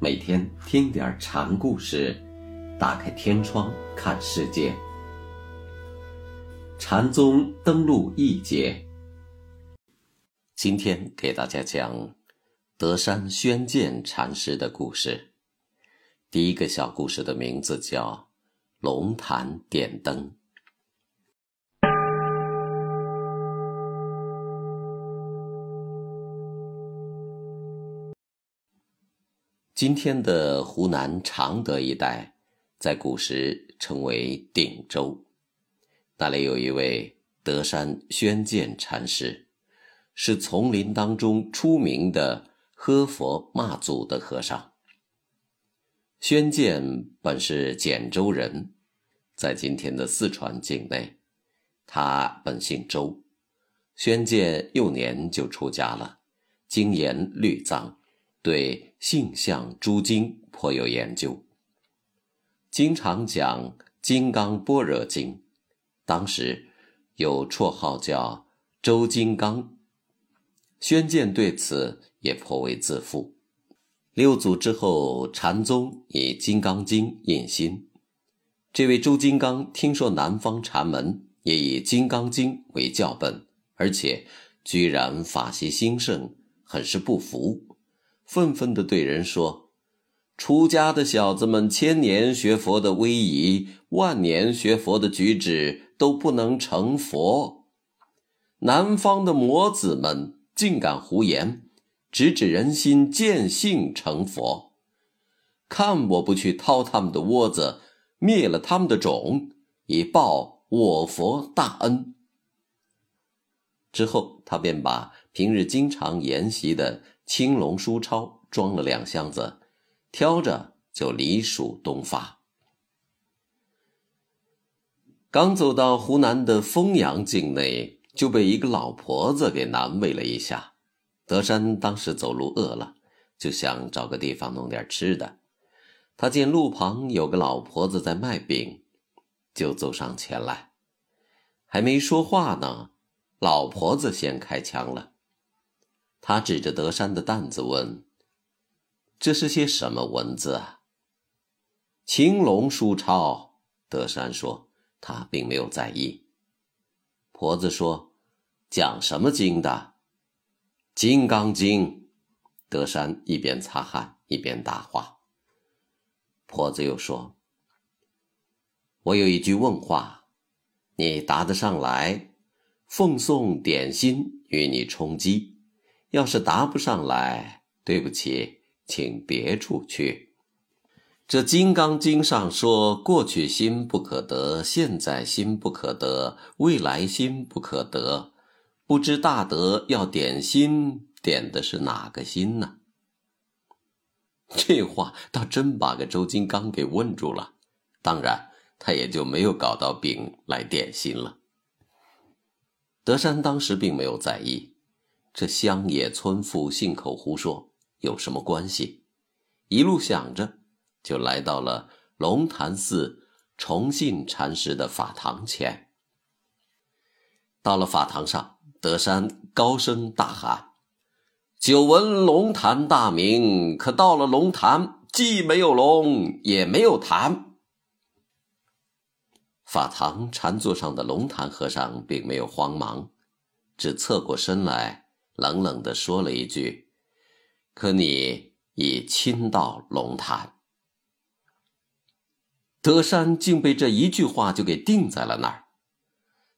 每天听点禅故事，打开天窗看世界。禅宗登陆一节，今天给大家讲德山宣鉴禅师的故事。第一个小故事的名字叫《龙潭点灯》。今天的湖南常德一带，在古时称为鼎州。那里有一位德山宣鉴禅师，是丛林当中出名的喝佛骂祖的和尚。宣鉴本是简州人，在今天的四川境内。他本姓周，宣鉴幼年就出家了，精研律藏。对性相诸经颇有研究，经常讲《金刚般若经》，当时有绰号叫“周金刚”。宣鉴对此也颇为自负。六祖之后，禅宗以《金刚经》印心。这位周金刚听说南方禅门也以《金刚经》为教本，而且居然法喜兴盛，很是不服。愤愤地对人说：“出家的小子们，千年学佛的威仪，万年学佛的举止，都不能成佛。南方的魔子们竟敢胡言，直指人心，见性成佛。看我不去掏他们的窝子，灭了他们的种，以报我佛大恩。”之后，他便把平日经常研习的。青龙书钞装了两箱子，挑着就离蜀东发。刚走到湖南的丰阳境内，就被一个老婆子给难为了一下。德山当时走路饿了，就想找个地方弄点吃的。他见路旁有个老婆子在卖饼，就走上前来。还没说话呢，老婆子先开枪了。他指着德山的担子问：“这是些什么文字啊？”青龙书抄。德山说：“他并没有在意。”婆子说：“讲什么经的？”《金刚经》。德山一边擦汗一边答话。婆子又说：“我有一句问话，你答得上来，奉送点心与你充饥。”要是答不上来，对不起，请别处去。这《金刚经》上说：“过去心不可得，现在心不可得，未来心不可得。”不知大德要点心，点的是哪个心呢？这话倒真把个周金刚给问住了。当然，他也就没有搞到饼来点心了。德山当时并没有在意。这乡野村妇信口胡说有什么关系？一路想着，就来到了龙潭寺崇信禅师的法堂前。到了法堂上，德山高声大喊：“久闻龙潭大名，可到了龙潭，既没有龙，也没有潭。”法堂禅座上的龙潭和尚并没有慌忙，只侧过身来。冷冷地说了一句：“可你已亲到龙潭。”德山竟被这一句话就给定在了那儿。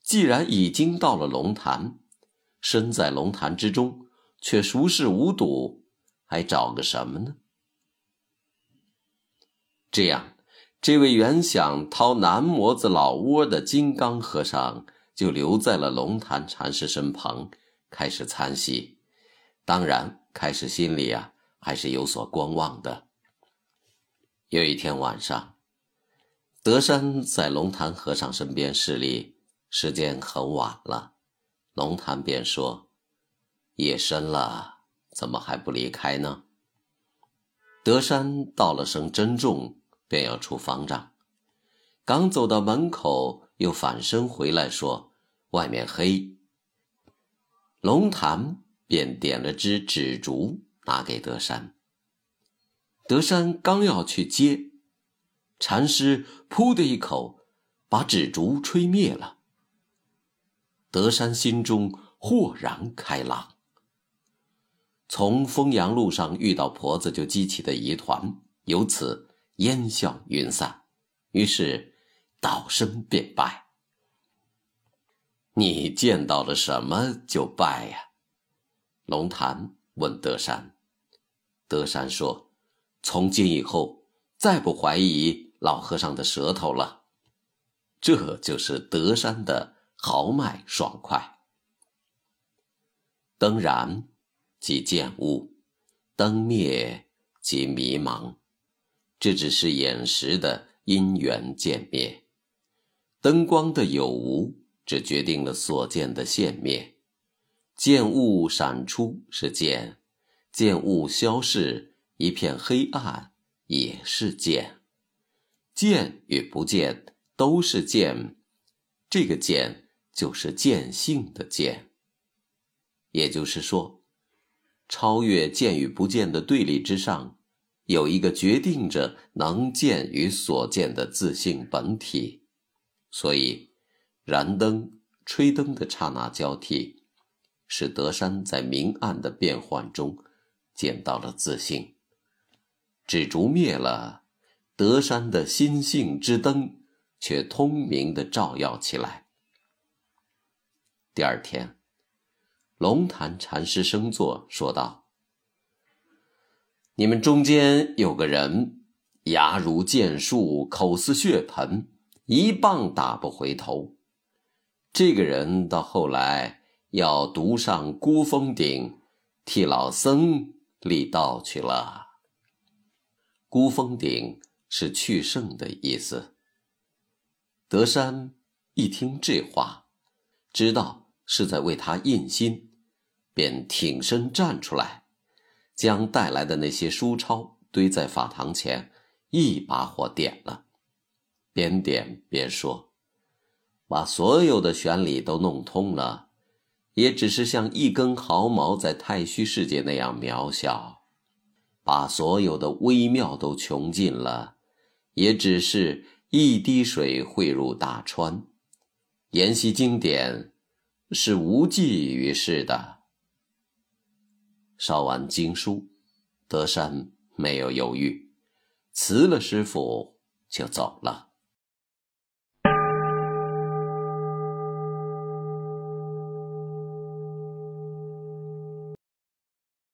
既然已经到了龙潭，身在龙潭之中，却熟视无睹，还找个什么呢？这样，这位原想掏南模子老窝的金刚和尚，就留在了龙潭禅师身旁。开始参戏，当然开始心里啊还是有所观望的。有一天晚上，德山在龙潭和尚身边侍立，时间很晚了，龙潭便说：“夜深了，怎么还不离开呢？”德山道了声珍重，便要出方丈，刚走到门口，又返身回来说：“外面黑。”龙潭便点了支纸烛，拿给德山。德山刚要去接，禅师噗的一口把纸烛吹灭了。德山心中豁然开朗。从丰阳路上遇到婆子就激起的疑团，由此烟消云散，于是道声便拜。你见到了什么就拜呀？龙潭问德山。德山说：“从今以后，再不怀疑老和尚的舌头了。”这就是德山的豪迈爽快。灯燃。即见物，灯灭即迷茫，这只是眼识的因缘渐灭。灯光的有无，只决定了所见的现灭。见物闪出是见，见物消逝一片黑暗也是见。见与不见都是见，这个见就是见性的见。也就是说。超越见与不见的对立之上，有一个决定着能见与所见的自性本体。所以，燃灯、吹灯的刹那交替，使德山在明暗的变幻中见到了自信。纸烛灭了，德山的心性之灯却通明的照耀起来。第二天。龙潭禅师升座说道：“你们中间有个人，牙如剑树，口似血盆，一棒打不回头。这个人到后来要独上孤峰顶，替老僧立道去了。孤峰顶是去圣的意思。”德山一听这话，知道是在为他印心。便挺身站出来，将带来的那些书钞堆在法堂前，一把火点了，边点边说：“把所有的玄理都弄通了，也只是像一根毫毛在太虚世界那样渺小；把所有的微妙都穷尽了，也只是一滴水汇入大川。研习经典，是无济于事的。”烧完经书，德山没有犹豫，辞了师傅就走了。